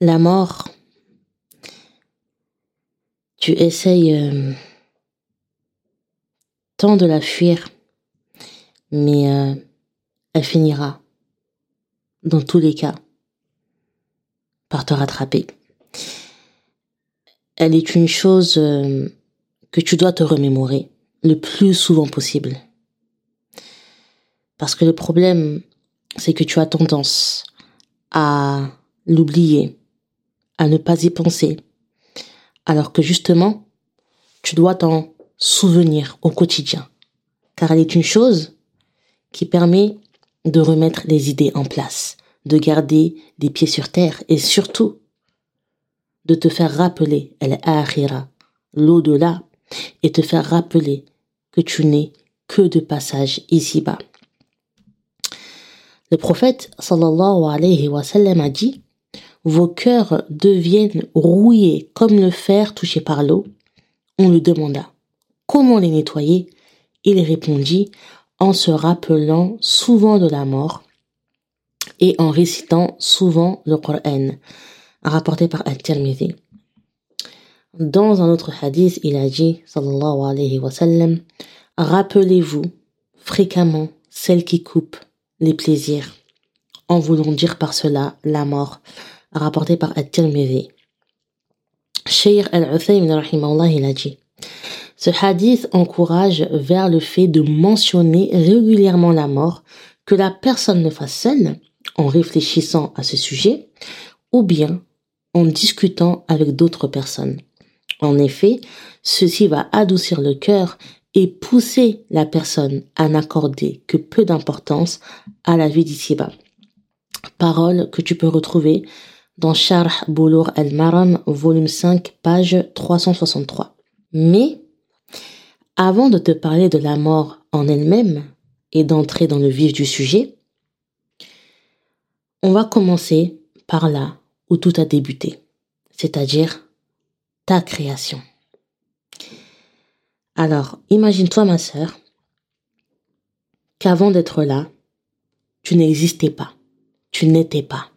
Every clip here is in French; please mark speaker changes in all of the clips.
Speaker 1: La mort, tu essayes euh, tant de la fuir, mais euh, elle finira, dans tous les cas, par te rattraper. Elle est une chose euh, que tu dois te remémorer le plus souvent possible. Parce que le problème, c'est que tu as tendance à l'oublier, à ne pas y penser, alors que justement, tu dois t'en souvenir au quotidien, car elle est une chose qui permet de remettre les idées en place, de garder les pieds sur terre et surtout de te faire rappeler elle akhira, l'au-delà, et te faire rappeler que tu n'es que de passage ici-bas. Le prophète sallallahu alayhi wa sallam a dit Vos cœurs deviennent rouillés comme le fer touché par l'eau. On lui demanda Comment les nettoyer? Il répondit en se rappelant souvent de la mort et en récitant souvent le Coran, rapporté par At-Tirmidhi. Dans un autre hadith, il a dit, sallallahu alayhi wa sallam, rappelez-vous fréquemment celle qui coupe les plaisirs, en voulant dire par cela la mort, rapporté par At-Tirmidhi. Shaykh al-Uthaymin il a dit, ce hadith encourage vers le fait de mentionner régulièrement la mort, que la personne le fasse seule, en réfléchissant à ce sujet, ou bien en discutant avec d'autres personnes. En effet, ceci va adoucir le cœur et pousser la personne à n'accorder que peu d'importance à la vie d'ici-bas. Parole que tu peux retrouver dans Sharh Boulour al-Maram, volume 5, page 363. Mais, avant de te parler de la mort en elle-même et d'entrer dans le vif du sujet, on va commencer par là où tout a débuté, c'est-à-dire ta création. Alors, imagine-toi ma sœur, qu'avant d'être là, tu n'existais pas, tu n'étais pas.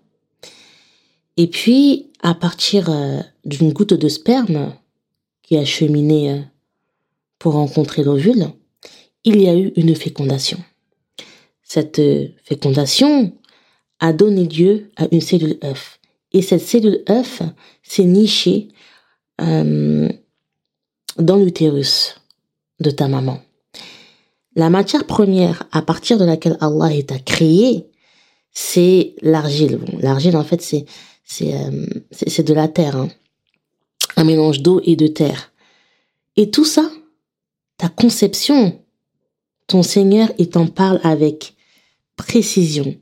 Speaker 1: Et puis, à partir euh, d'une goutte de sperme qui a cheminé euh, pour rencontrer l'ovule, il y a eu une fécondation. Cette euh, fécondation a donné lieu à une cellule œuf. Et cette cellule œuf s'est nichée dans l'utérus de ta maman. La matière première à partir de laquelle Allah est à créé, c'est l'argile. l'argile, en fait, c'est c'est c'est de la terre, hein. un mélange d'eau et de terre. Et tout ça, ta conception, ton Seigneur, il t'en parle avec précision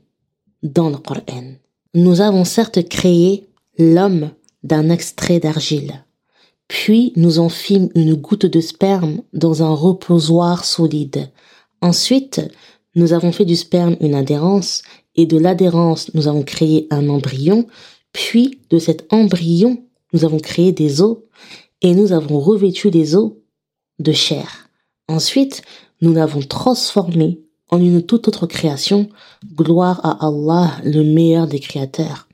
Speaker 1: dans le Coran. Nous avons certes créé l'homme d'un extrait d'argile, puis nous en fîmes une goutte de sperme dans un reposoir solide. Ensuite, nous avons fait du sperme une adhérence, et de l'adhérence, nous avons créé un embryon, puis de cet embryon, nous avons créé des os, et nous avons revêtu les os de chair. Ensuite, nous l'avons transformé en une toute autre création. Gloire à Allah, le meilleur des créateurs.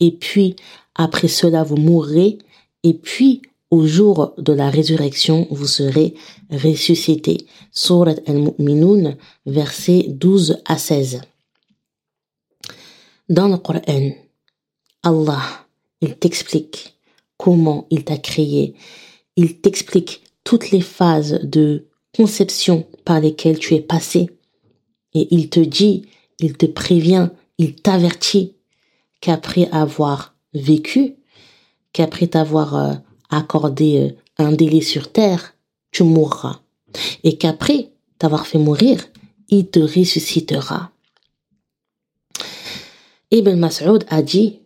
Speaker 1: Et puis, après cela, vous mourrez. Et puis, au jour de la résurrection, vous serez ressuscités. Surat al-Mu'minun, versets 12 à 16. Dans le Coran, Allah, il t'explique comment il t'a créé. Il t'explique toutes les phases de conception par lesquelles tu es passé. Et il te dit, il te prévient, il t'avertit qu'après avoir vécu, qu'après t'avoir euh, accordé euh, un délai sur terre, tu mourras. Et qu'après t'avoir fait mourir, il te ressuscitera. Ibn Mas'ud a dit,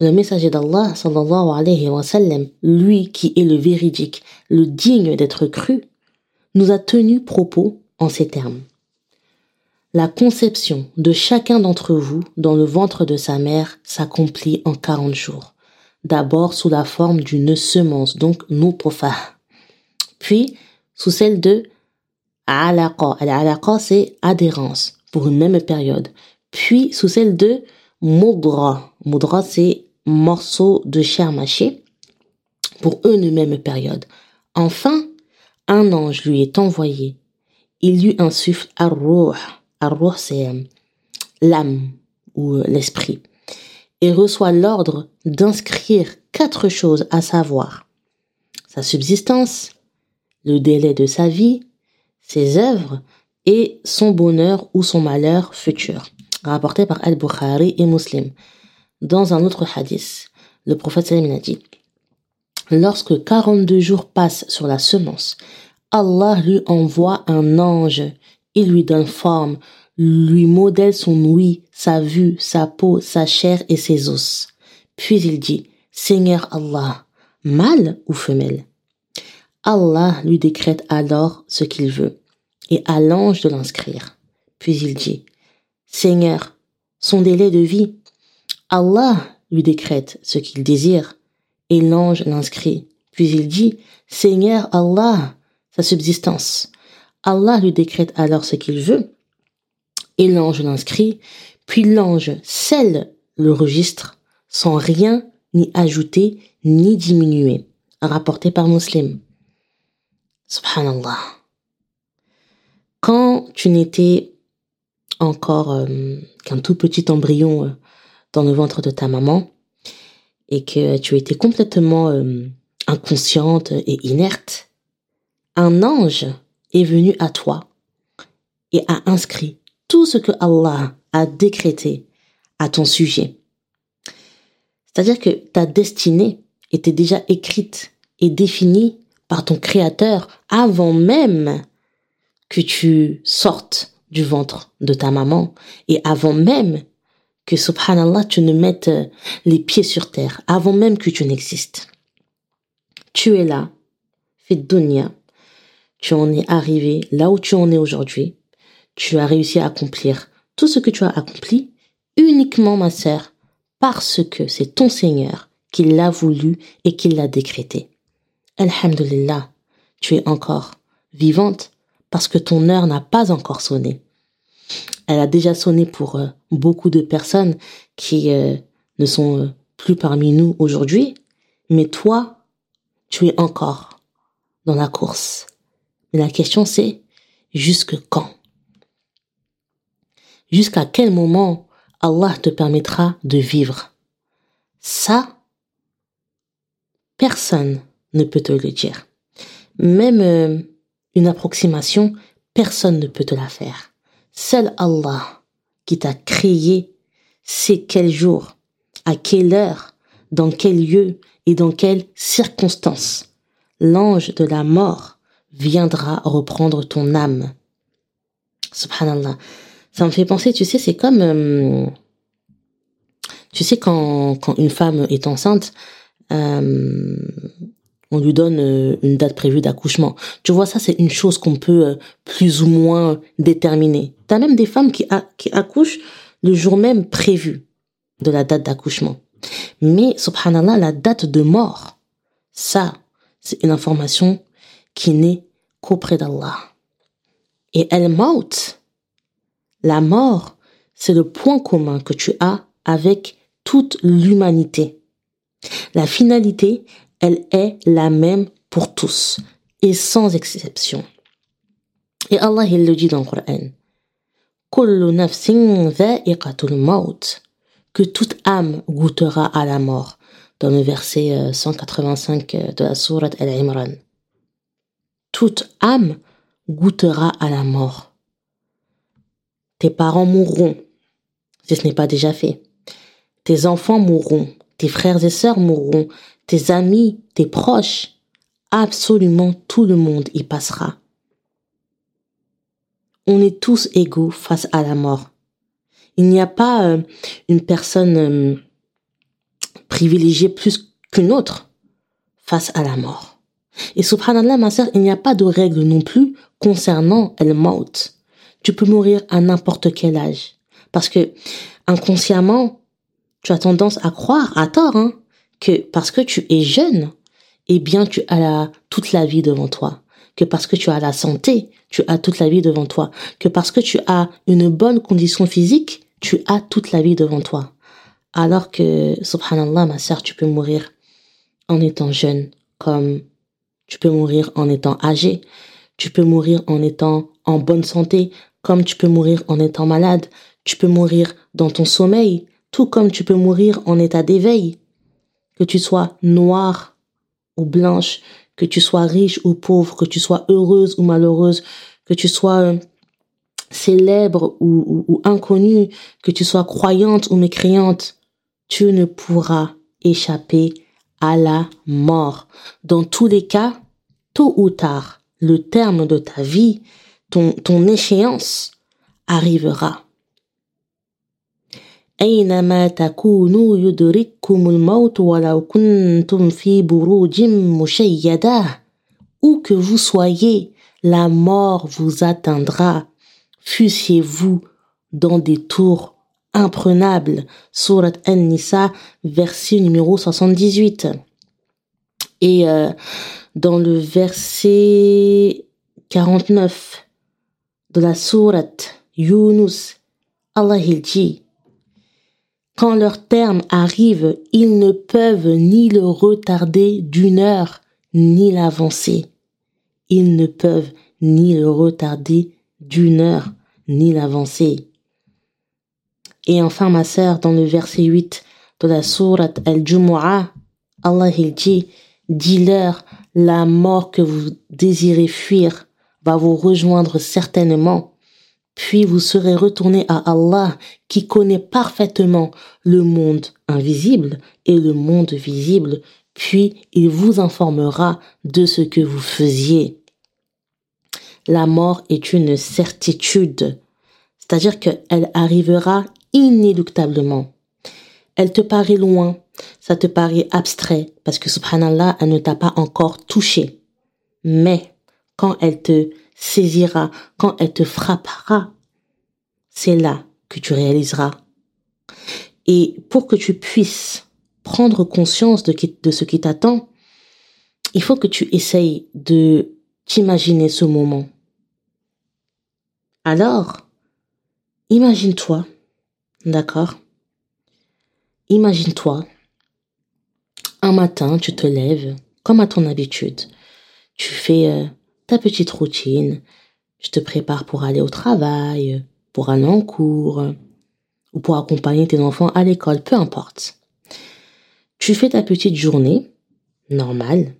Speaker 1: le messager d'Allah, sallallahu alayhi wa sallam, lui qui est le véridique, le digne d'être cru, nous a tenu propos en ces termes. La conception de chacun d'entre vous dans le ventre de sa mère s'accomplit en quarante jours. D'abord sous la forme d'une semence, donc nutofa. Puis sous celle de alaqa. Alaqa, c'est adhérence pour une même période. Puis sous celle de mudra. Mudra, c'est morceaux de chair mâchée pour une même période. Enfin, un ange lui est envoyé. Il lui insuffle ar-ruh. Ar-ruh, c'est euh, l'âme ou euh, l'esprit. Et reçoit l'ordre d'inscrire quatre choses, à savoir sa subsistance, le délai de sa vie, ses œuvres et son bonheur ou son malheur futur. Rapporté par Al-Bukhari et Muslim. Dans un autre hadith, le prophète sallam a dit Lorsque 42 jours passent sur la semence, Allah lui envoie un ange. Il lui donne forme, lui modèle son ouïe, sa vue, sa peau, sa chair et ses os. Puis il dit Seigneur Allah, mâle ou femelle? Allah lui décrète alors ce qu'il veut et à l'ange de l'inscrire. Puis il dit Seigneur, son délai de vie. Allah lui décrète ce qu'il désire et l'ange l'inscrit. Puis il dit Seigneur Allah, sa subsistance. Allah lui décrète alors ce qu'il veut et l'ange l'inscrit. Puis l'ange scelle le registre sans rien ni ajouter, ni diminuer. Rapporté par Muslim. Subhanallah. Quand tu n'étais encore euh, qu'un tout petit embryon euh, dans le ventre de ta maman et que tu étais complètement euh, inconsciente et inerte, un ange est venu à toi et a inscrit tout ce que Allah a décrété à ton sujet. C'est-à-dire que ta destinée était déjà écrite et définie par ton Créateur avant même que tu sortes du ventre de ta maman et avant même que, subhanallah, tu ne mettes les pieds sur terre, avant même que tu n'existes. Tu es là, fait tu en es arrivé là où tu en es aujourd'hui, tu as réussi à accomplir tout ce que tu as accompli uniquement, ma sœur, parce que c'est ton Seigneur qui l'a voulu et qui l'a décrété. Alhamdulillah, tu es encore vivante parce que ton heure n'a pas encore sonné. Elle a déjà sonné pour euh, beaucoup de personnes qui euh, ne sont euh, plus parmi nous aujourd'hui, mais toi, tu es encore dans la course. Mais la question c'est, jusque quand? Jusqu'à quel moment Allah te permettra de vivre? Ça, personne ne peut te le dire. Même une approximation, personne ne peut te la faire. Seul Allah qui t'a créé sait quel jour, à quelle heure, dans quel lieu et dans quelles circonstances l'ange de la mort viendra reprendre ton âme. Subhanallah. Ça me fait penser, tu sais, c'est comme, euh, tu sais, quand, quand une femme est enceinte, euh, on lui donne euh, une date prévue d'accouchement. Tu vois, ça, c'est une chose qu'on peut plus ou moins déterminer. T'as même des femmes qui, qui accouchent le jour même prévu de la date d'accouchement. Mais, subhanallah, la date de mort, ça, c'est une information qui n'est qu'auprès d'Allah. Et elle maut, la mort, c'est le point commun que tu as avec toute l'humanité. La finalité, elle est la même pour tous et sans exception. Et Allah, il le dit dans le Coran. Que toute âme goûtera à la mort. Dans le verset 185 euh, de la sourate Al-Imran. Toute âme goûtera à la mort. Tes parents mourront, si ce n'est pas déjà fait. Tes enfants mourront, tes frères et sœurs mourront, tes amis, tes proches, absolument tout le monde y passera. On est tous égaux face à la mort. Il n'y a pas euh, une personne euh, privilégiée plus qu'une autre face à la mort. Et subhanallah, ma sœur, il n'y a pas de règle non plus concernant el maut tu peux mourir à n'importe quel âge. Parce que inconsciemment, tu as tendance à croire, à tort, hein, que parce que tu es jeune, eh bien tu as la, toute la vie devant toi. Que parce que tu as la santé, tu as toute la vie devant toi. Que parce que tu as une bonne condition physique, tu as toute la vie devant toi. Alors que, subhanallah, ma sœur, tu peux mourir en étant jeune, comme tu peux mourir en étant âgé, tu peux mourir en étant en bonne santé, comme tu peux mourir en étant malade, tu peux mourir dans ton sommeil, tout comme tu peux mourir en état d'éveil. Que tu sois noire ou blanche, que tu sois riche ou pauvre, que tu sois heureuse ou malheureuse, que tu sois euh, célèbre ou, inconnue, que tu sois croyante ou mécréante, tu ne pourras échapper à la mort. Dans tous les cas, tôt ou tard, le terme de ta vie, ton échéance arrivera. أينما تكونوا يدرككم الموت ولو كنتم في بروج مشيدة Où que vous soyez, la mort vous atteindra, fussiez-vous dans des tours imprenables. Surat An-Nisa, verset numéro 78. Et euh, dans le verset 49 de la sourate Yunus, Allah il dit quand leur terme arrive, ils ne peuvent ni le retarder d'une heure, ni l'avancer. Ils ne peuvent ni le retarder d'une heure, ni l'avancer. Et enfin, ma sœur, dans le verset 8 de la sourate Al-Jumu'ah, Allah il dit, dis-leur, la mort que vous désirez fuir va vous rejoindre certainement puis vous serez retourné à Allah qui connaît parfaitement le monde invisible et le monde visible, puis il vous informera de ce que vous faisiez. La mort est une certitude, c'est-à-dire qu'elle arrivera inéluctablement. Elle te paraît loin, ça te paraît abstrait, parce que subhanallah, elle ne t'a pas encore touché. Mais quand elle te saisira, quand elle te frappera, c'est là que tu réaliseras. Et pour que tu puisses prendre conscience de, ce qui t'attend, il faut que tu essayes de t'imaginer ce moment. Alors, imagine-toi, d'accord? Imagine-toi, un matin, tu te lèves, comme à ton habitude. Tu fais euh, ta petite routine, tu te prépares pour aller au travail, pour aller en cours, ou pour accompagner tes enfants à l'école, peu importe. Tu fais ta petite journée, normale,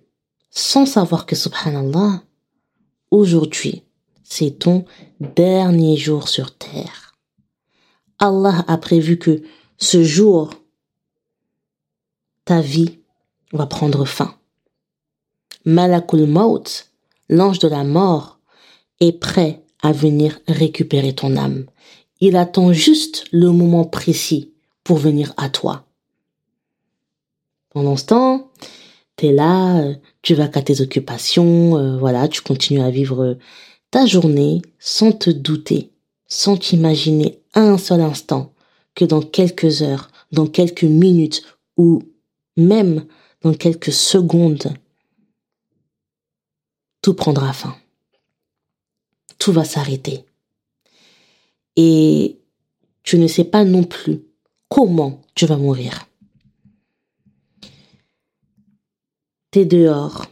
Speaker 1: sans savoir que, subhanallah, aujourd'hui, c'est ton dernier jour sur terre. Allah a prévu que ce jour, ta vie va prendre fin. Malakul Maut, l'ange de la mort, est prêt à venir récupérer ton âme. Il attend juste le moment précis pour venir à toi. Pendant ce temps, tu es là, tu vas qu'à tes occupations, euh, voilà, tu continues à vivre ta journée sans te douter, sans t'imaginer un seul instant que dans quelques heures, dans quelques minutes ou même dans quelques secondes, tout prendra fin. Tout va s'arrêter. Et tu ne sais pas non plus comment tu vas mourir. T'es dehors.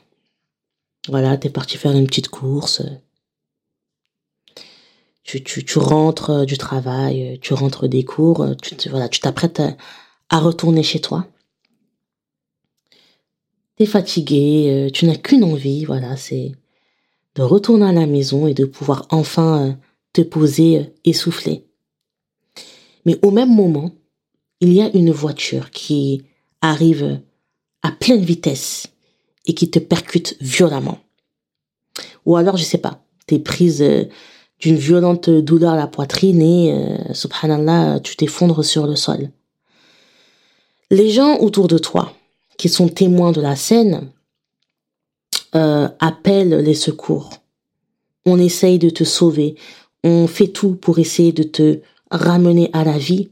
Speaker 1: Voilà, t'es parti faire une petite course. Tu, tu, rentres du travail, tu rentres des cours, tu, voilà, tu t'apprêtes à retourner chez toi. T'es fatigué, tu n'as qu'une envie, voilà, c'est de retourner à la maison et de pouvoir enfin euh, te poser euh, essoufflé. Mais au même moment, il y a une voiture qui arrive à pleine vitesse et qui te percute violemment. Ou alors, je sais pas, t'es prise euh, d'une violente douleur à la poitrine et, subhanallah, tu t'effondres sur le sol. Les gens autour de toi, qui sont témoins de la scène, euh, appelle les secours. On essaye de te sauver. On fait tout pour essayer de te ramener à la vie.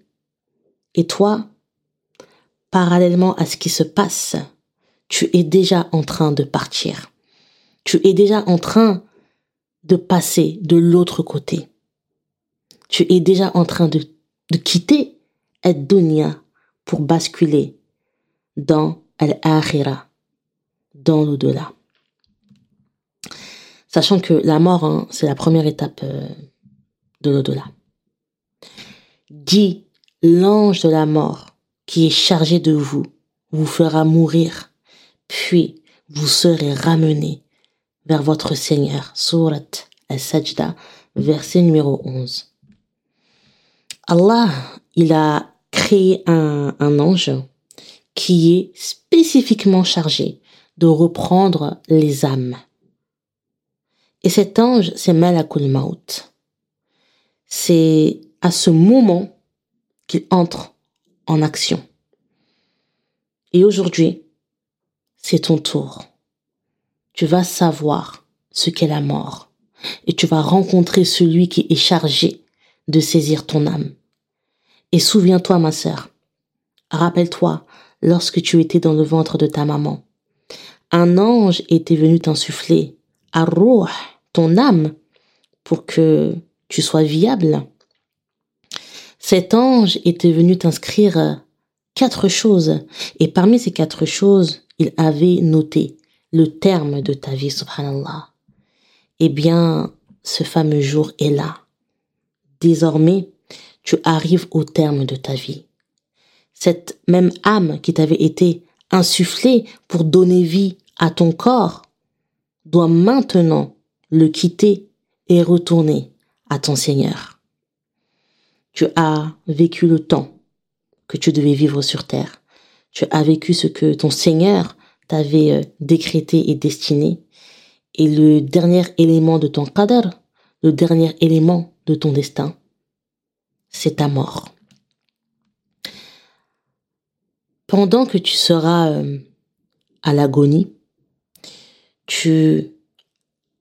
Speaker 1: Et toi, parallèlement à ce qui se passe, tu es déjà en train de partir. Tu es déjà en train de passer de l'autre côté. Tu es déjà en train de, de quitter Dunya pour basculer dans Al-Akhira, dans l'au-delà. Sachant que la mort, hein, c'est la première étape euh, de l'au-delà. Dit l'ange de la mort qui est chargé de vous vous fera mourir, puis vous serez ramené vers votre Seigneur. Surat al-Sajda, verset numéro 11. Allah, il a créé un ange qui est spécifiquement chargé de reprendre les âmes. Et cet ange, c'est Malakul Maut. C'est à ce moment qu'il entre en action. Et aujourd'hui, c'est ton tour. Tu vas savoir ce qu'est la mort et tu vas rencontrer celui qui est chargé de saisir ton âme. Et souviens-toi, ma sœur, rappelle-toi lorsque tu étais dans le ventre de ta maman. Un ange était venu t'insuffler, à ton âme, pour que tu sois viable. Cet ange était venu t'inscrire quatre choses, et parmi ces quatre choses, il avait noté le terme de ta vie, subhanallah. Eh bien, ce fameux jour est là. Désormais, tu arrives au terme de ta vie. Cette même âme qui t'avait été insufflée pour donner vie à ton corps doit maintenant le quitter et retourner à ton Seigneur. Tu as vécu le temps que tu devais vivre sur terre. Tu as vécu ce que ton Seigneur t'avait euh, décrété et destiné. Et le dernier élément de ton qadr, le dernier élément de ton destin, c'est ta mort. Pendant que tu seras euh, à l'agonie, tu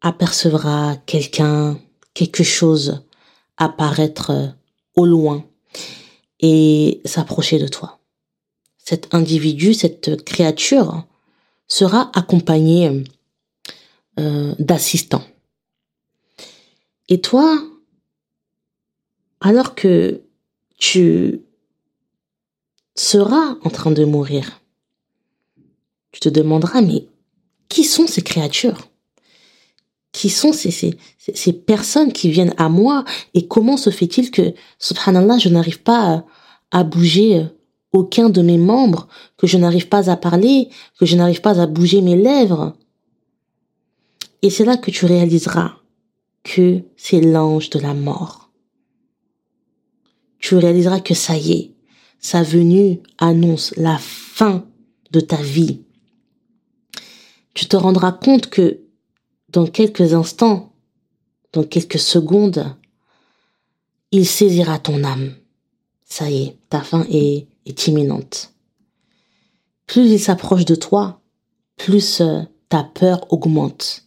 Speaker 1: apercevras quelqu'un, quelque chose apparaître euh, au loin et s'approcher de toi. Cet individu, cette créature sera accompagné euh, d'assistants. Et toi, alors que tu seras en train de mourir, tu te demanderas, mais qui sont ces créatures? Qui sont ces, personnes qui viennent à moi? Et comment se fait-il que, subhanallah, je n'arrive pas à, bouger aucun de mes membres, que je n'arrive pas à parler, que je n'arrive pas à bouger mes lèvres? Et c'est là que tu réaliseras que c'est l'ange de la mort. Tu réaliseras que ça y est, sa venue annonce la fin de ta vie. Tu te rendras compte que dans quelques instants, dans quelques secondes, il saisira ton âme. Ça y est, ta fin est, imminente. Plus il s'approche de toi, plus euh, ta peur augmente.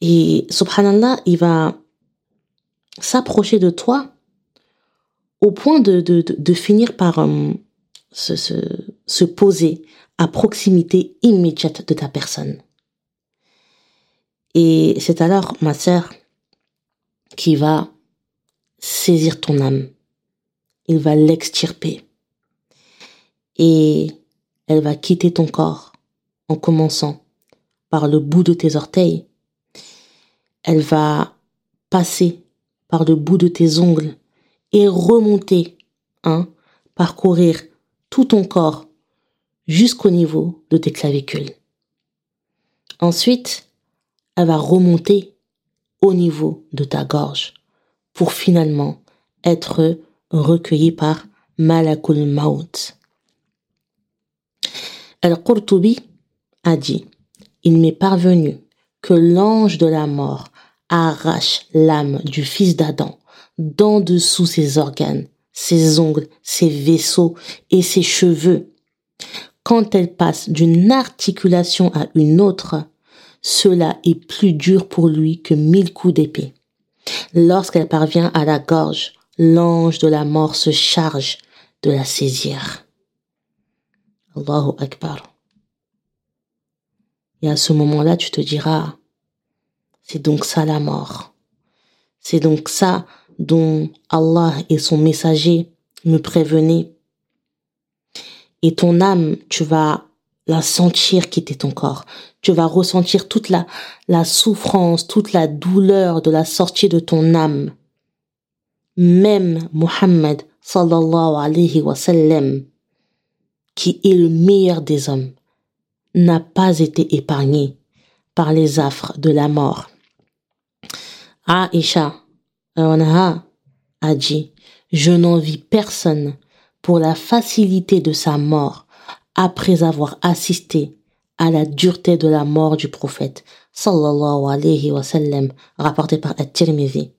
Speaker 1: Et subhanallah, il va s'approcher de toi au point de, de, finir par euh, se, se poser à proximité immédiate de ta personne. Et c'est alors, ma sœur, qui va saisir ton âme. Il va l'extirper. Et elle va quitter ton corps en commençant par le bout de tes orteils. Elle va passer par le bout de tes ongles et remonter, hein, parcourir tout ton corps jusqu'au niveau de tes clavicules. Ensuite, elle va remonter au niveau de ta gorge pour finalement être recueillie par Malakul Maut. Al-Qurtubi a dit, il m'est parvenu que l'ange de la mort arrache l'âme du fils d'Adam d'en dessous ses organes, ses ongles, ses vaisseaux et ses cheveux. Quand elle passe d'une articulation à une autre, cela est plus dur pour lui que mille coups d'épée. Lorsqu'elle parvient à la gorge, l'ange de la mort se charge de la saisir. Allahu Akbar. Et à ce moment-là, tu te diras, c'est donc ça la mort. C'est donc ça dont Allah et son messager me prévenaient Et ton âme, tu vas la sentir quitter ton corps. Tu vas ressentir toute la, la souffrance, toute la douleur de la sortie de ton âme. Même Muhammad sallallahu alayhi wa sallam, qui est le meilleur des hommes, n'a pas été épargné par les affres de la mort. Aisha a dit, je n'envie personne pour la facilité de sa mort après avoir assisté à la dureté de la mort du prophète sallallahu alayhi wa sallam rapporté par At-Tirmidhi.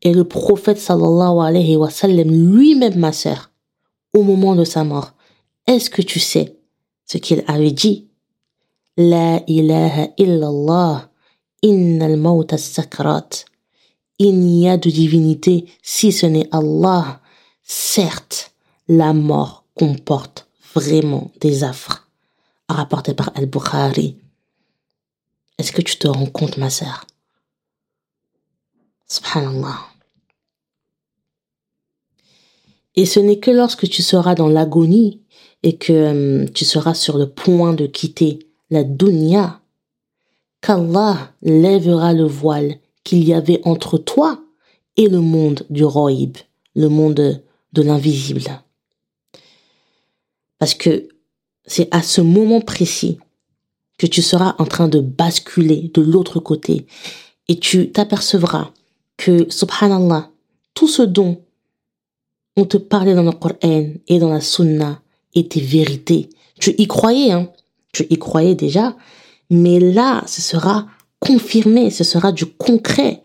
Speaker 1: Et le prophète sallallahu alayhi wa sallam lui-même ma sœur au moment de sa mort est-ce que tu sais ce qu'il avait dit? La ilaha illallah innal mawta sakrat il n'y a de divinité si ce n'est Allah certes la mort comporte vraiment des affres, rapporté par Al-Bukhari. Est-ce que tu te rends compte, ma sœur? Subhanallah. Et ce n'est que lorsque tu seras dans l'agonie et que euh, tu seras sur le point de quitter la dunya qu'Allah lèvera le voile qu'il y avait entre toi et le monde du roïb, le monde de l'invisible. Parce que c'est à ce moment précis que tu seras en train de basculer de l'autre côté et tu t'apercevras que, subhanallah, tout ce dont on te parlait dans le Coran et dans la Sunna était vérité. Tu y croyais, hein. Tu y croyais déjà. Mais là, ce sera confirmé, ce sera du concret.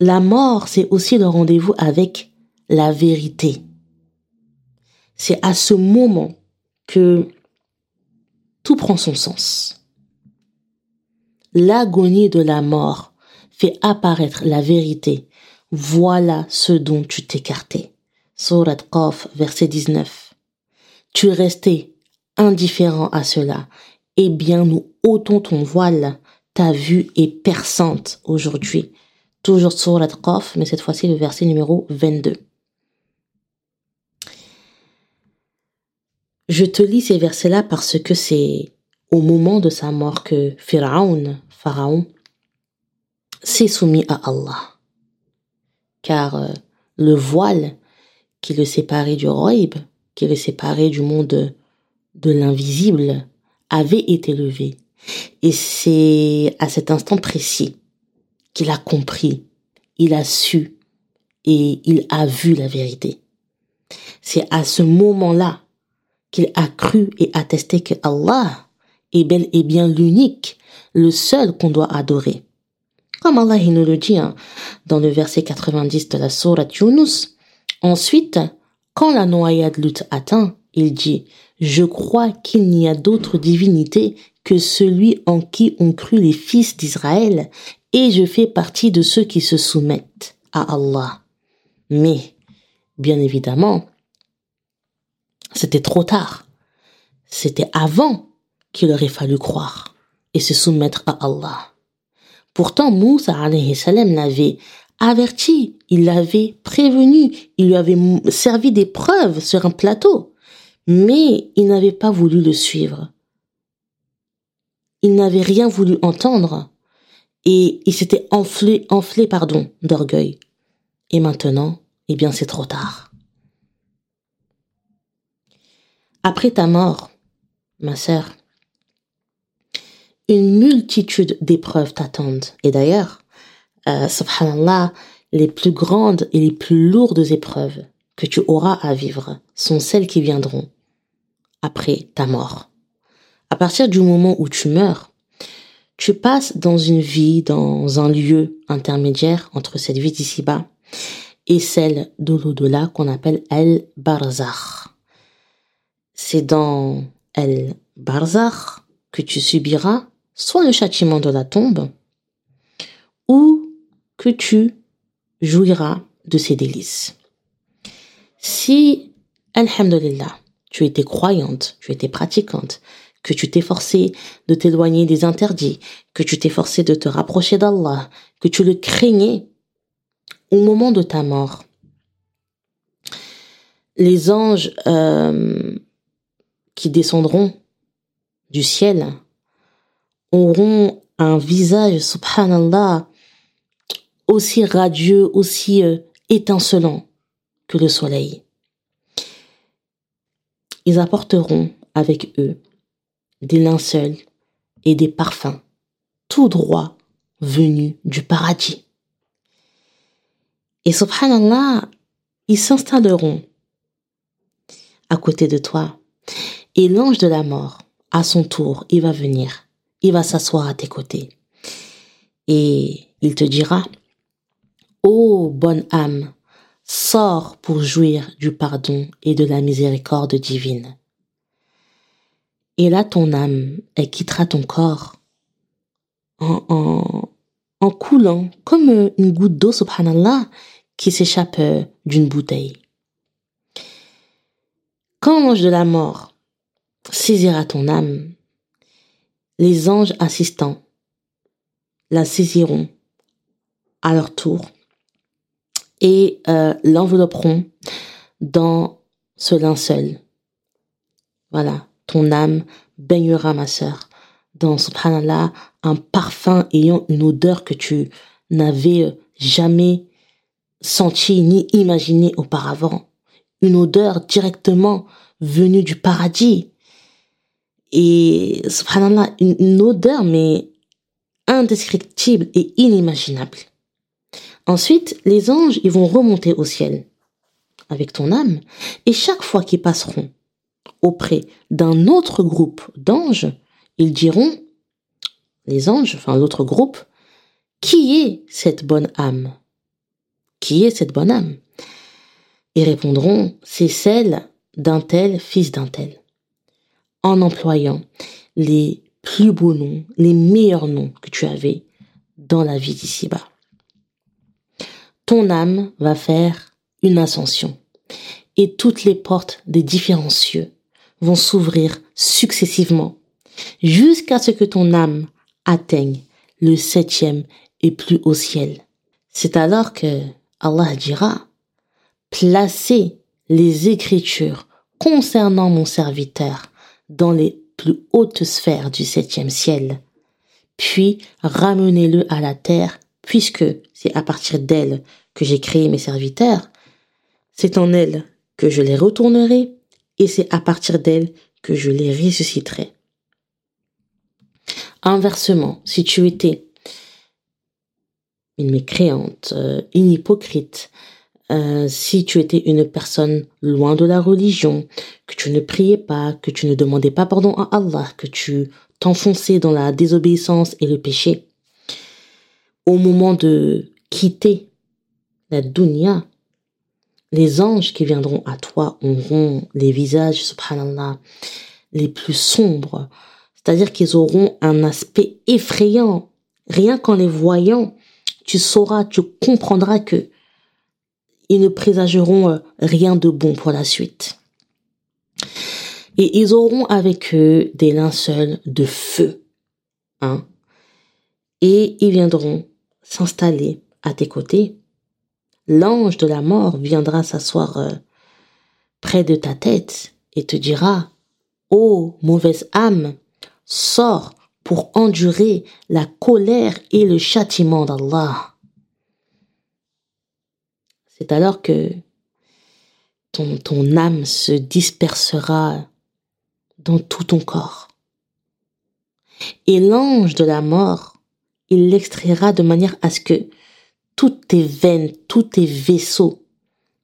Speaker 1: La mort, c'est aussi le rendez-vous avec la vérité. C'est à ce moment que tout prend son sens. L'agonie de la mort fait apparaître la vérité. Voilà ce dont tu t'écartais. Surat Qaf, verset 19. Tu es resté indifférent à cela. Eh bien, nous ôtons ton voile. Ta vue est perçante aujourd'hui. Toujours Surat Qaf, mais cette fois-ci le verset numéro 22. Je te lis ces versets-là parce que c'est au moment de sa mort que Pharaon, Pharaon, s'est soumis à Allah. Car euh, le voile qui le séparait du roïb, qui le séparait du monde de l'invisible, avait été levé. Et c'est à cet instant précis qu'il a compris, il a su et il a vu la vérité. C'est à ce moment-là qu'il a cru et attesté que Allah est bel et bien l'unique, le seul qu'on doit adorer. Comme Allah il nous le dit hein, dans le verset 90 de la sourate Yunus. Ensuite, quand la noyade lutte atteint, il dit, je crois qu'il n'y a d'autre divinité que celui en qui ont cru les fils d'Israël, et je fais partie de ceux qui se soumettent à Allah. Mais, bien évidemment, c'était trop tard. C'était avant qu'il aurait fallu croire et se soumettre à Allah. Pourtant, Moussa salam l'avait averti, il l'avait prévenu, il lui avait servi des preuves sur un plateau, mais il n'avait pas voulu le suivre. Il n'avait rien voulu entendre et il s'était enflé, enflé, pardon, d'orgueil. Et maintenant, eh bien, c'est trop tard. Après ta mort, ma sœur, une multitude d'épreuves t'attendent. Et d'ailleurs, euh, subhanallah, les plus grandes et les plus lourdes épreuves que tu auras à vivre sont celles qui viendront après ta mort. À partir du moment où tu meurs, tu passes dans une vie, dans un lieu intermédiaire entre cette vie d'ici-bas et celle de l'au-delà qu'on appelle El Barzakh c'est dans El Barzakh que tu subiras soit le châtiment de la tombe, ou que tu jouiras de ses délices. Si, alhamdulillah, tu étais croyante, tu étais pratiquante, que tu t'efforçais de t'éloigner des interdits, que tu t'efforçais de te rapprocher d'Allah, que tu le craignais, au moment de ta mort, les anges euh, qui descendront du ciel auront un visage, subhanallah, aussi radieux, aussi euh, étincelant que le soleil. Ils apporteront avec eux des linceuls et des parfums, tout droit venus du paradis. Et subhanallah, ils s'installeront à côté de toi. Et l'ange de la mort, à son tour, il va venir. Il va s'asseoir à tes côtés. Et il te dira, Ô bonne âme, sors pour jouir du pardon et de la miséricorde divine. Et là, ton âme, elle quittera ton corps en, coulant comme une goutte d'eau, subhanallah, qui s'échappe d'une bouteille. Quand l'ange de la mort saisira ton âme, les anges assistants la saisiront à leur tour et euh, l'envelopperont dans ce linceul. Voilà, ton âme baignera, ma sœur, dans, subhanallah, un parfum ayant une odeur que tu n'avais jamais senti ni imaginé auparavant. Une odeur directement venue du paradis. Et, subhanallah, une odeur, mais indescriptible et inimaginable. Ensuite, les anges, ils vont remonter au ciel avec ton âme, et chaque fois qu'ils passeront auprès d'un autre groupe d'anges, ils diront, les anges, enfin l'autre groupe, qui est cette bonne âme? Qui est cette bonne âme? Ils répondront, c'est celle d'un tel fils d'un tel, en employant les plus beaux noms, les meilleurs noms que tu avais dans la vie d'ici-bas ton âme va faire une ascension et toutes les portes des différents cieux vont s'ouvrir successivement jusqu'à ce que ton âme atteigne le septième et plus haut ciel. C'est alors que Allah dira, placez les écritures concernant mon serviteur dans les plus hautes sphères du septième ciel, puis ramenez-le à la terre puisque c'est à partir d'elle que j'ai créé mes serviteurs, c'est en elle que je les retournerai et c'est à partir d'elle que je les ressusciterai. Inversement, si tu étais une mécréante, euh, une hypocrite, euh, si tu étais une personne loin de la religion, que tu ne priais pas, que tu ne demandais pas pardon à Allah, que tu t'enfonçais dans la désobéissance et le péché, au moment de quitter la dunya, les anges qui viendront à toi auront les visages, subhanallah, les plus sombres. C'est-à-dire qu'ils auront un aspect effrayant. Rien qu'en les voyant, tu sauras, tu comprendras que ils ne présageront euh, rien de bon pour la suite. Et ils auront avec eux des linceuls de feu. Hein? Et ils viendront s'installer à tes côtés. L'ange de la mort viendra s'asseoir euh, près de ta tête et te dira, Ô mauvaise âme, sors pour endurer la colère et le châtiment d'Allah. C'est alors que ton, âme se dispersera dans tout ton corps. Et l'ange de la mort il l'extraira de manière à ce que toutes tes veines, tous tes vaisseaux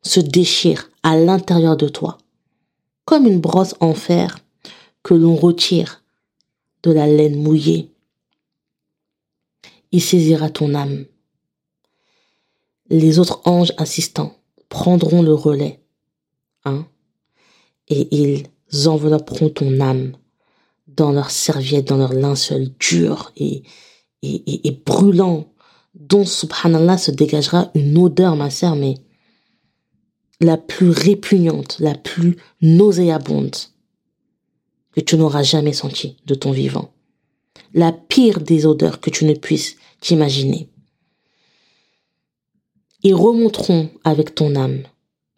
Speaker 1: se déchirent à l'intérieur de toi, comme une brosse en fer que l'on retire de la laine mouillée. Il saisira ton âme. Les autres anges assistants prendront le relais, hein, et ils envelopperont ton âme dans leurs serviettes, dans leurs linceuls durs et, et, brûlant, dont, subhanallah, se dégagera une odeur, ma sœur, mais la plus répugnante, la plus nauséabonde que tu n'auras jamais sentie de ton vivant. La pire des odeurs que tu ne puisses t'imaginer. Ils remonteront avec ton âme.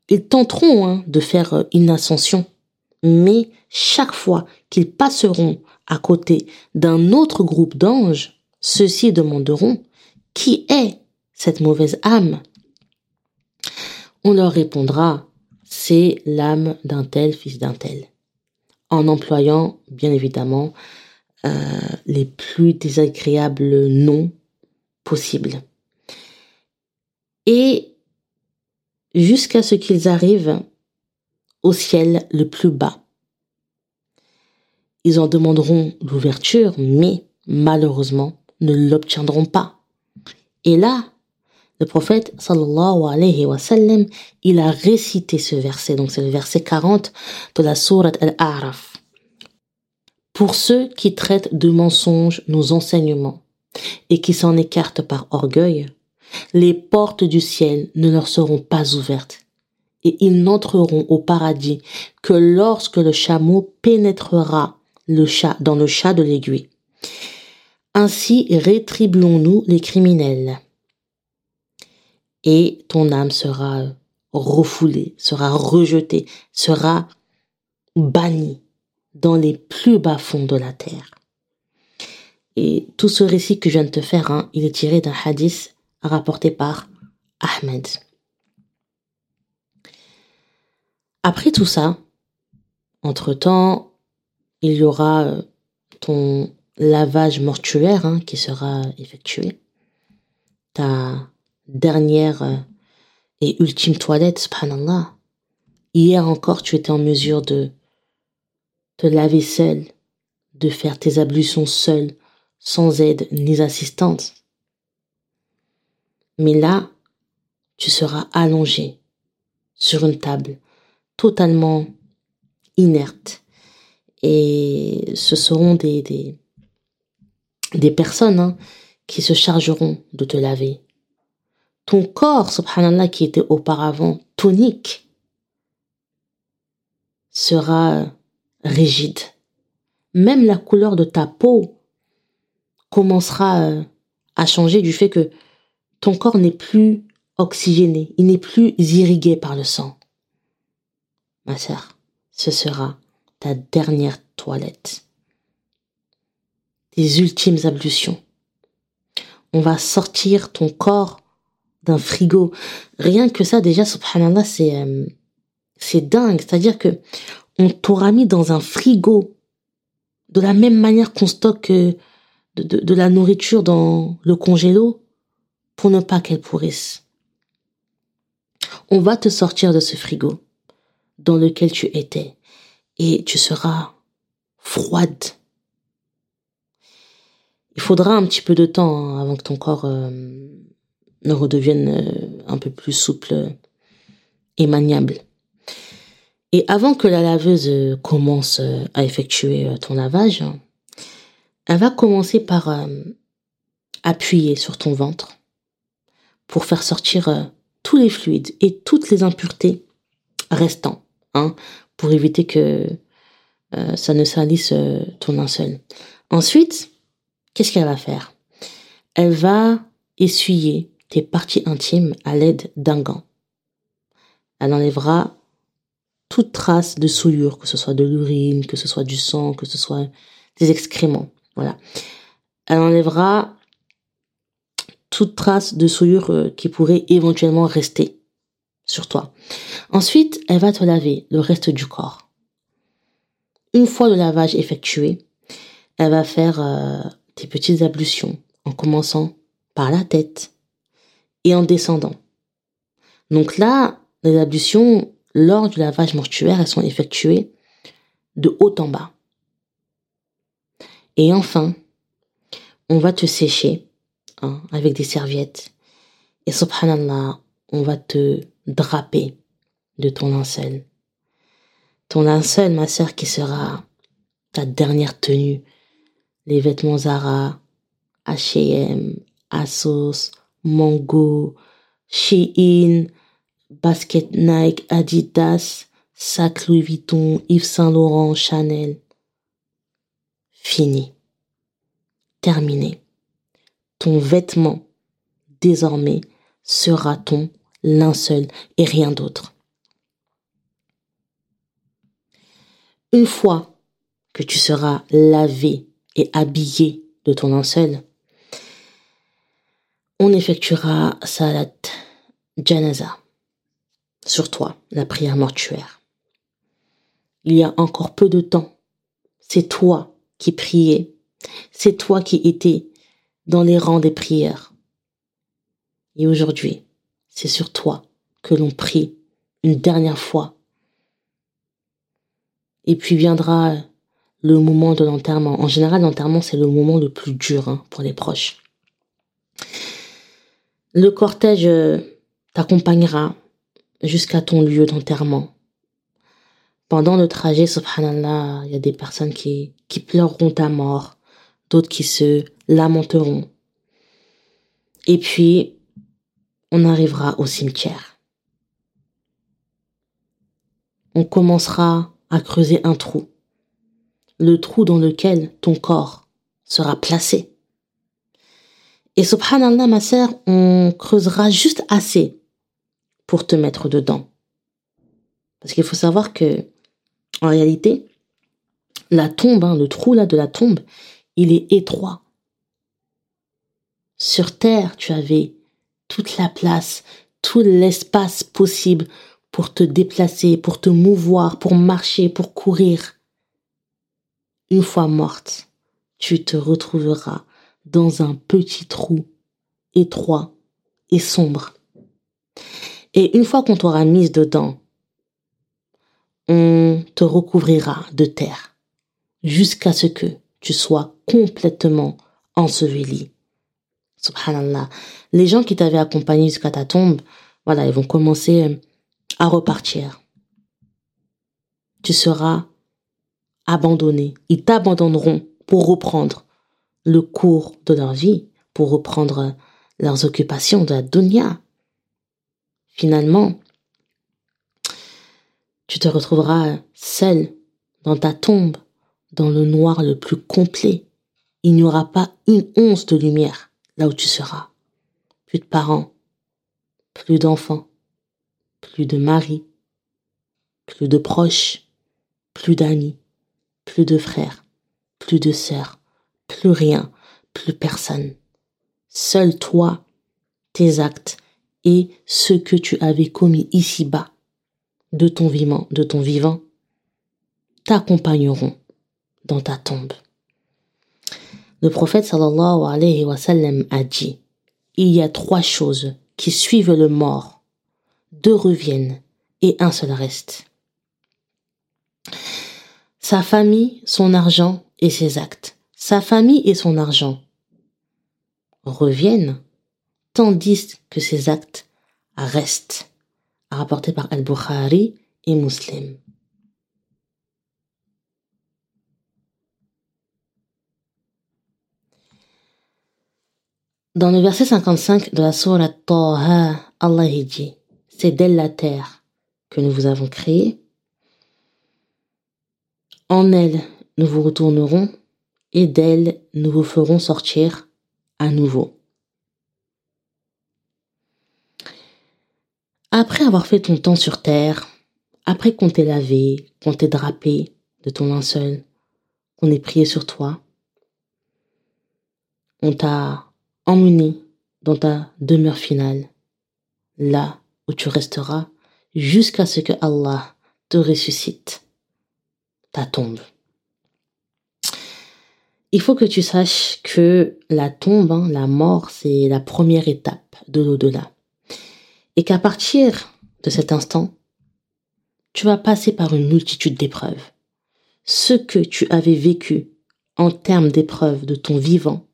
Speaker 1: Ils tenteront hein, de faire euh, une ascension, mais chaque fois qu'ils passeront à côté d'un autre groupe d'anges, ceux-ci demanderont Qui est cette mauvaise âme? On leur répondra C'est l'âme d'un tel fils d'un tel, en employant bien évidemment euh, les plus désagréables noms possibles. Et jusqu'à ce qu'ils arrivent au ciel le plus bas. Ils en demanderont l'ouverture, mais malheureusement ne l'obtiendront pas. Et là, le prophète sallallahu alayhi wa sallam, il a récité ce verset, donc c'est le verset 40 de la sourate Al-A'raf. Pour ceux qui traitent de mensonges nos enseignements et qui s'en écartent par orgueil, les portes du ciel ne leur seront pas ouvertes et ils n'entreront au paradis que lorsque le chameau pénétrera le chat dans le chat de l'aiguille. Ainsi rétribuons-nous les criminels. Et ton âme sera refoulée, sera rejetée, sera bannie dans les plus bas fonds de la terre. Et tout ce récit que je viens de te faire, hein, il est tiré d'un hadith rapporté par Ahmed. Après tout ça, entre-temps, il y aura euh, ton lavage mortuaire hein, qui sera effectué, ta dernière euh, et ultime toilette, subhanallah. Hier encore, tu étais en mesure de te laver seul, de faire tes ablutions seul, sans aide ni assistante. Mais là, tu seras allongé sur une table, totalement inerte. Et ce seront des, personnes hein, qui se chargeront de te laver. Ton corps, subhanallah, qui était auparavant tonique, sera rigide. Même la couleur de ta peau commencera euh, à changer du fait que ton corps n'est plus oxygéné, il n'est plus irrigué par le sang. Ma sœur, ce sera ta dernière toilette. Tes ultimes ablutions. On va sortir ton corps d'un frigo. Rien que ça, déjà, subhanallah, c'est, euh, c'est dingue. C'est-à-dire que on t'aura mis dans un frigo de la même manière qu'on stocke euh, de, la nourriture dans le congélo pour ne pas qu'elle pourrisse. On va te sortir de ce frigo dans lequel tu étais et tu seras froide. Il faudra un petit peu de temps hein, avant que ton corps euh, ne redevienne euh, un peu plus souple et maniable. Et avant que la laveuse commence à effectuer ton lavage, elle va commencer par euh, appuyer sur ton ventre pour faire sortir euh, tous les fluides et toutes les impuretés restants, hein, pour éviter que euh, ça ne salisse ton linceul. Ensuite, qu'est-ce qu'elle va faire? Elle va essuyer tes parties intimes à l'aide d'un gant. Elle enlèvera toute trace de souillure, que ce soit de l'urine, que ce soit du sang, que ce soit des excréments. Voilà. Elle enlèvera trace de souillure euh, qui pourrait éventuellement rester sur toi. Ensuite, elle va te laver le reste du corps. Une fois le lavage effectué, elle va faire euh, tes petites ablutions en commençant par la tête et en descendant. Donc là, les ablutions lors du lavage mortuaire, elles sont effectuées de haut en bas. Et enfin, on va te sécher hein, avec des serviettes. Et subhanallah, on va te draper de ton linceul. Ton linceul, ma sœur, qui sera ta dernière tenue. Les vêtements Zara, H&M, Asos, Mango, Shein, basket Nike, Adidas, sac Louis Vuitton, Yves Saint Laurent, Chanel fini, terminé ton vêtement, désormais, sera ton linceul et rien d'autre. Une fois que tu seras lavé et habillé de ton linceul, on effectuera salat janaza sur toi, la prière mortuaire. Il y a encore peu de temps, c'est toi qui priais, c'est toi qui étais dans les rangs des prières. Et aujourd'hui, c'est sur toi que l'on prie une dernière fois. Et puis viendra le moment de l'enterrement. En général, l'enterrement, c'est le moment le plus dur hein, pour les proches. Le cortège euh, t'accompagnera jusqu'à ton lieu d'enterrement. Pendant le trajet, subhanallah, il y a des personnes qui, qui pleureront ta mort, d'autres qui se lamenteront. Et puis, on arrivera au cimetière. On commencera à creuser un trou, le trou dans lequel ton corps sera placé. Et subhanallah, ma sœur, on creusera juste assez pour te mettre dedans. Parce qu'il faut savoir que, en réalité, la tombe, hein, le trou là de la tombe, il est étroit. Sur Terre, tu avais toute la place, tout l'espace possible pour te déplacer, pour te mouvoir, pour marcher, pour courir. Une fois morte, tu te retrouveras dans un petit trou étroit et sombre. Et une fois qu'on t'aura mise dedans, on te recouvrira de terre jusqu'à ce que tu sois complètement enseveli. Subhanallah. Les gens qui t'avaient accompagné jusqu'à ta tombe, voilà, ils vont commencer à repartir. Tu seras abandonné. Ils t'abandonneront pour reprendre le cours de leur vie, pour reprendre leurs occupations de la dunya. Finalement, tu te retrouveras seul dans ta tombe, dans le noir le plus complet. Il n'y aura pas une once de lumière là où tu seras. Plus de parents, plus d'enfants, plus de mari, plus de proches, plus d'amis, plus de frères, plus de sœurs, plus rien, plus personne. Seul toi, tes actes et ce que tu avais commis ici-bas de ton vivant, de ton vivant, t'accompagneront dans ta tombe. Le prophète sallallahu alayhi wa sallam a dit, il y a trois choses qui suivent le mort, deux reviennent et un seul reste. Sa famille, son argent et ses actes. Sa famille et son argent reviennent tandis que ses actes restent, rapporté par Al-Bukhari et Muslim. Dans le verset 55 de la sourate Taha, Allah dit C'est d'elle la terre que nous vous avons créée. En elle, nous vous retournerons et d'elle, nous vous ferons sortir à nouveau. Après avoir fait ton temps sur terre, après qu'on t'ait lavé, qu'on t'ait drapé de ton linceul, qu'on ait prié sur toi, on t'a emmené dans ta demeure finale, là où tu resteras jusqu'à ce que Allah te ressuscite, ta tombe. Il faut que tu saches que la tombe, hein, la mort, c'est la première étape de l'au-delà et qu'à partir de cet instant, tu vas passer par une multitude d'épreuves. Ce que tu avais vécu en termes d'épreuves de ton vivant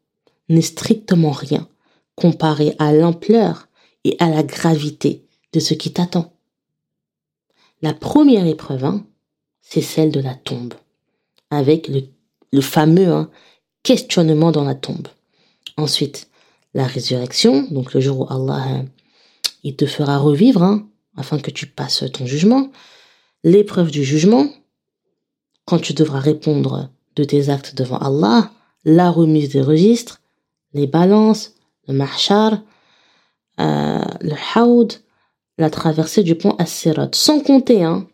Speaker 1: n'est strictement rien comparé à l'ampleur et à la gravité de ce qui t'attend. La première épreuve, hein, c'est celle de la tombe, avec le, fameux hein, questionnement dans la tombe. Ensuite, la résurrection, donc le jour où Allah hein, il te fera revivre, afin que tu passes ton jugement. L'épreuve du jugement, quand tu devras répondre de tes actes devant Allah, la remise des registres, les balances, le mahshar, euh, le haoud, la traversée du pont as sans compter hein,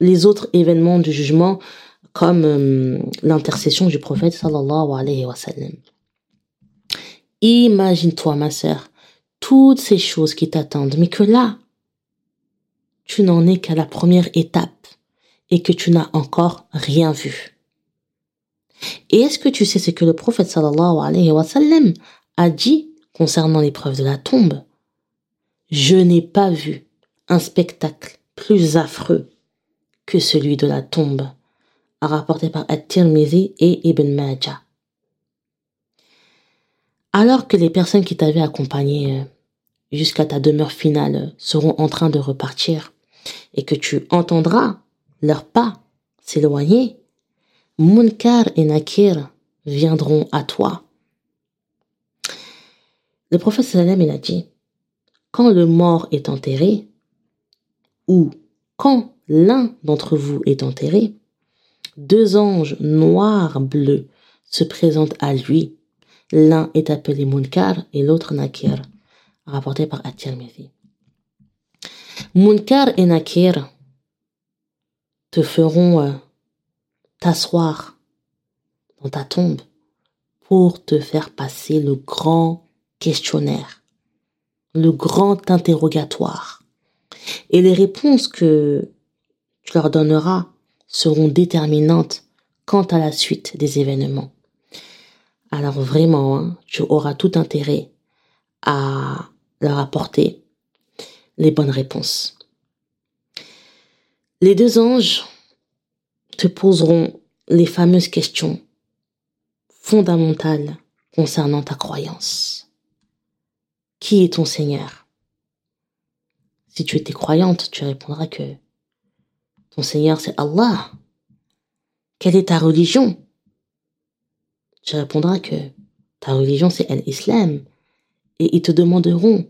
Speaker 1: les autres événements du jugement comme euh, l'intercession du prophète sallallahu alayhi wa sallam. Imagine-toi, ma sœur, toutes ces choses qui t'attendent, mais que là, tu n'en es qu'à la première étape et que tu n'as encore rien vu. Et est-ce que tu sais ce que le prophète sallallahu alayhi wa sallam a dit concernant l'épreuve de la tombe? Je n'ai pas vu un spectacle plus affreux que celui de la tombe, rapporté par At-Tirmidhi et Ibn Majah. Alors que les personnes qui t'avaient accompagné euh, jusqu'à ta demeure finale seront en train de repartir et que tu entendras leurs pas s'éloigner, Munkar et Nakir viendront à toi. Le prophète sallam il a dit, quand le mort est enterré, ou quand l'un d'entre vous est enterré, deux anges noirs bleus se présentent à lui. L'un est appelé Munkar et l'autre Nakir, rapporté par At-Tirmidhi. Munkar et Nakir te feront euh, t'asseoir dans ta tombe pour te faire passer le grand questionnaire, le grand interrogatoire. Et les réponses que tu leur donneras seront déterminantes quant à la suite des événements. Alors vraiment, hein, tu auras tout intérêt à leur apporter les bonnes réponses. Les deux anges te poseront les fameuses questions fondamentales concernant ta croyance. Qui est ton Seigneur? Si tu étais croyante, tu répondras que ton Seigneur c'est Allah. Quelle est ta religion? Tu répondras que ta religion c'est l'islam. Et ils te demanderont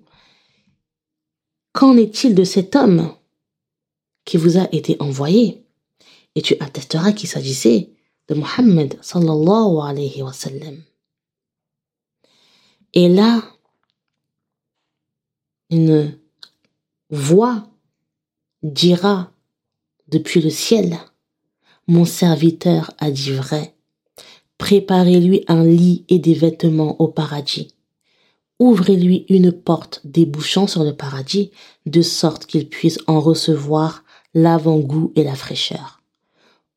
Speaker 1: Qu'en est-il de cet homme qui vous a été envoyé? Et tu attesteras qu'il s'agissait de Mohammed sallallahu alayhi wa sallam. Et là, une voix dira depuis le ciel, mon serviteur a dit vrai, préparez-lui un lit et des vêtements au paradis ouvrez-lui une porte débouchant sur le paradis, de sorte qu'il puisse en recevoir l'avant-goût et la fraîcheur.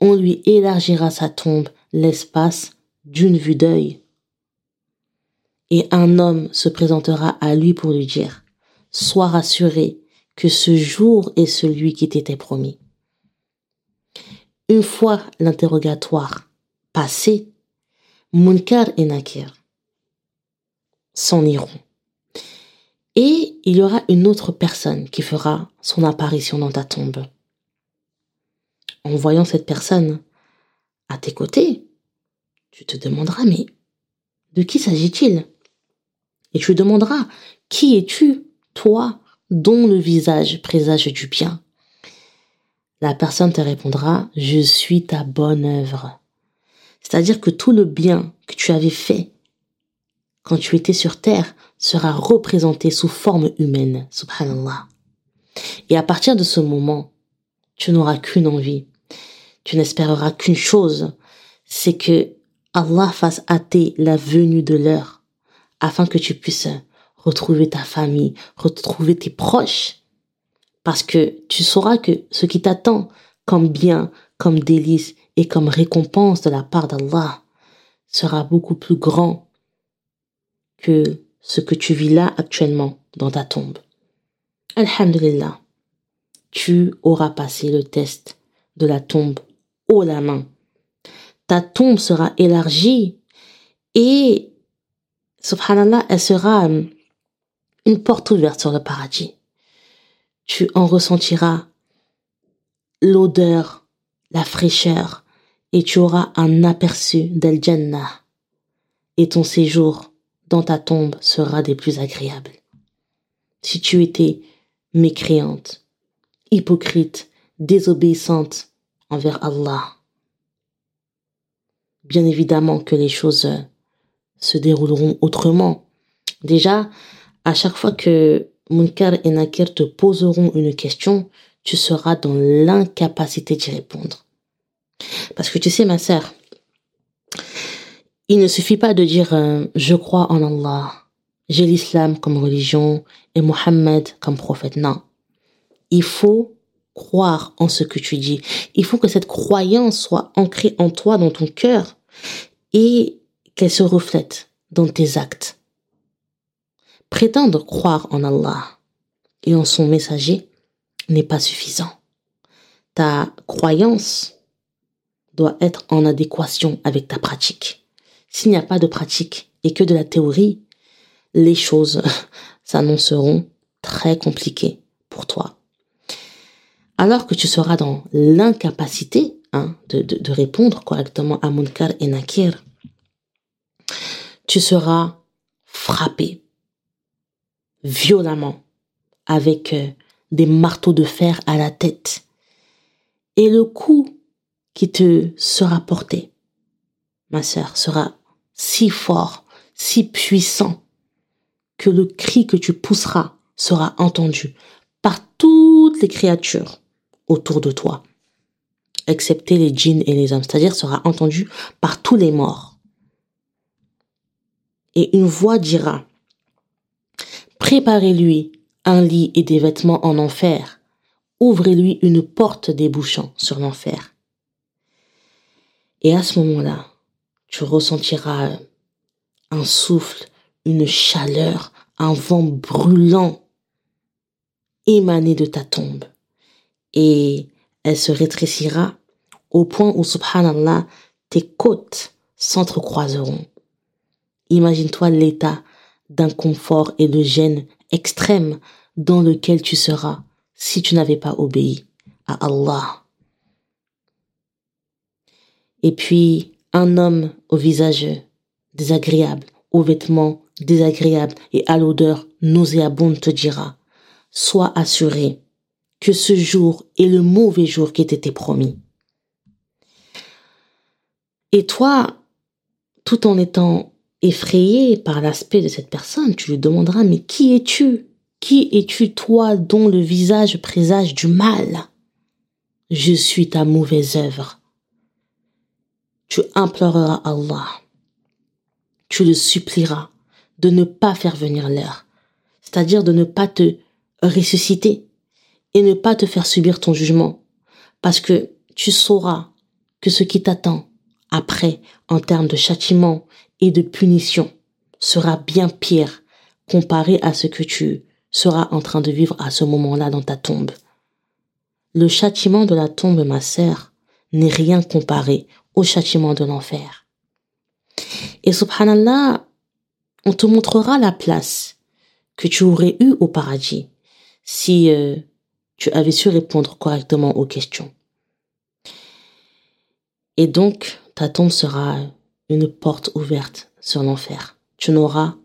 Speaker 1: On lui élargira sa tombe l'espace d'une vue d'œil. Et un homme se présentera à lui pour lui dire, Sois rassuré que ce jour est celui qui t'était promis. Une fois l'interrogatoire passé, Munkar et Nakir s'en iront. Et il y aura une autre personne qui fera son apparition dans ta tombe. En voyant cette personne à tes côtés, tu te demanderas, mais de qui s'agit-il? Et tu demanderas, qui es-tu, toi, dont le visage présage du bien? La personne te répondra, je suis ta bonne œuvre. C'est-à-dire que tout le bien que tu avais fait quand tu étais sur terre, sera représenté sous forme humaine, subhanallah. Et à partir de ce moment, tu n'auras qu'une envie, tu n'espéreras qu'une chose, c'est que Allah fasse hâter la venue de l'heure, afin que tu puisses retrouver ta famille, retrouver tes proches, parce que tu sauras que ce qui t'attend comme bien, comme délice et comme récompense de la part d'Allah sera beaucoup plus grand que ce que tu vis là actuellement dans ta tombe. Alhamdulillah, tu auras passé le test de la tombe haut la main. Ta tombe sera élargie et, subhanallah, elle sera euh, une porte ouverte sur le paradis. Tu en ressentiras l'odeur, la fraîcheur, et tu auras un aperçu d'Al Jannah. Et ton séjour dans ta tombe sera des plus agréables. Si tu étais mécréante, hypocrite, désobéissante envers Allah, bien évidemment que les choses se dérouleront autrement. Déjà, à chaque fois que Munkar et Nakir te poseront une question, tu seras dans l'incapacité d'y répondre. Parce que tu sais, ma sœur, il ne suffit pas de dire euh, je crois en Allah, j'ai l'islam comme religion et Mohammed comme prophète. Non. Il faut croire en ce que tu dis. Il faut que cette croyance soit ancrée en toi, dans ton cœur, et qu'elle se reflète dans tes actes. Prétendre croire en Allah et en son messager n'est pas suffisant. Ta croyance doit être en adéquation avec ta pratique. S'il n'y a pas de pratique et que de la théorie, les choses s'annonceront très compliquées pour toi. Alors que tu seras dans l'incapacité hein, de, de, répondre correctement à Munkar et Nakir, tu seras frappé violemment avec euh, des marteaux de fer à la tête. Et le coup qui te sera porté, ma sœur, sera si fort, si puissant, que le cri que tu pousseras sera entendu par toutes les créatures autour de toi, excepté les djinns et les hommes, c'est-à-dire sera entendu par tous les morts. Et une voix dira, préparez-lui un lit et des vêtements en enfer, ouvrez-lui une porte débouchant sur l'enfer. Et à ce moment-là, tu ressentiras un souffle, une chaleur, un vent brûlant émaner de ta tombe. Et elle se rétrécira au point où, subhanallah, tes côtes s'entrecroiseront. Imagine-toi l'état d'inconfort et de gêne extrême dans lequel tu seras si tu n'avais pas obéi à Allah. Et puis, un homme au visage désagréable, aux vêtements désagréables et à l'odeur nauséabonde te dira, sois assuré que ce jour est le mauvais jour qui t'était promis. Et toi, tout en étant effrayé par l'aspect de cette personne, tu lui demanderas, mais qui es-tu? Qui es-tu toi dont le visage présage du mal? Je suis ta mauvaise œuvre tu imploreras Allah. Tu le supplieras de ne pas faire venir l'heure, c'est-à-dire de ne pas te ressusciter et ne pas te faire subir ton jugement, parce que tu sauras que ce qui t'attend après en termes de châtiment et de punition sera bien pire comparé à ce que tu seras en train de vivre à ce moment-là dans ta tombe. Le châtiment de la tombe, ma sœur, n'est rien comparé au châtiment de l'enfer. Et subhanallah, on te montrera la place que tu aurais eue au paradis si euh, tu avais su répondre correctement aux questions. Et donc, ta tombe sera une porte ouverte sur l'enfer. Tu n'auras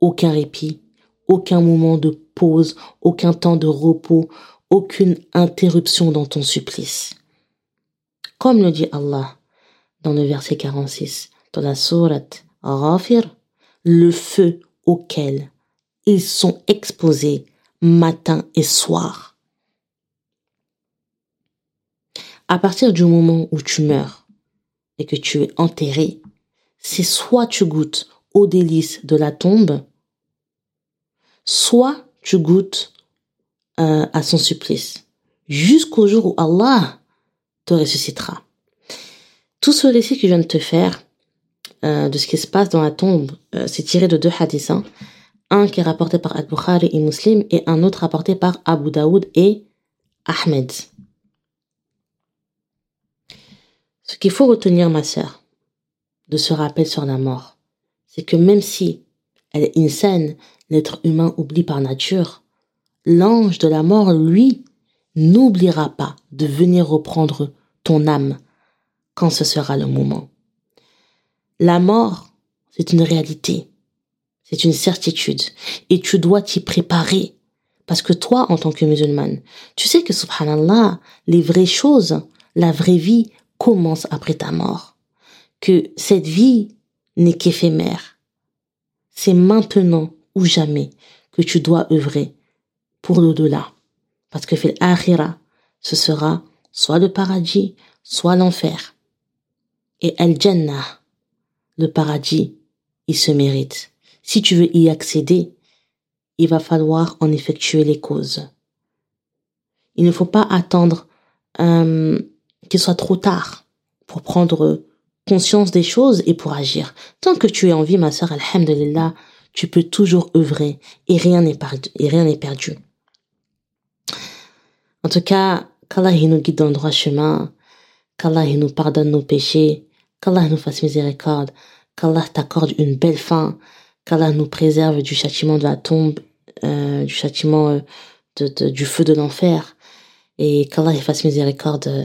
Speaker 1: aucun répit, aucun moment de pause, aucun temps de repos, aucune interruption dans ton supplice. Comme le dit Allah dans le verset 46, dans la sourate Ghafir, le feu auquel ils sont exposés matin et soir. À partir du moment où tu meurs et que tu es enterré, c'est soit tu goûtes aux délices de la tombe, soit tu goûtes euh, à son supplice, jusqu'au jour où Allah te ressuscitera. Tout ce récit que je viens de te faire, euh, de ce qui se passe dans la tombe, euh, c'est tiré de deux hadiths. Hein. Un qui est rapporté par Al-Bukhari et Muslim et un autre rapporté par Abu Daoud et Ahmed. Ce qu'il faut retenir, ma sœur, de ce rappel sur la mort, c'est que même si elle est insane, l'être humain oublie par nature, l'ange de la mort, lui, n'oubliera pas de venir reprendre ton âme quand ce sera le moment. La mort, c'est une réalité, c'est une certitude, et tu dois t'y préparer. Parce que toi, en tant que musulmane, tu sais que, subhanallah, les vraies choses, la vraie vie commence après ta mort. Que cette vie n'est qu'éphémère. C'est maintenant ou jamais que tu dois œuvrer pour l'au-delà. Parce que fil akhira, ce sera soit le paradis, soit l'enfer. Et Al-Jannah, le paradis, il se mérite. Si tu veux y accéder, il va falloir en effectuer les causes. Il ne faut pas attendre euh, qu'il soit trop tard pour prendre conscience des choses et pour agir. Tant que tu es en vie, ma sœur, alhamdulillah, tu peux toujours œuvrer et rien n'est perdu. En tout cas, qu'Allah nous guide dans le droit chemin, qu'Allah nous pardonne nos péchés, qu'Allah nous fasse miséricorde, qu'Allah t'accorde une belle fin, qu'Allah nous préserve du châtiment de la tombe, euh, du châtiment euh, du feu de l'enfer, et qu'Allah fasse miséricorde euh,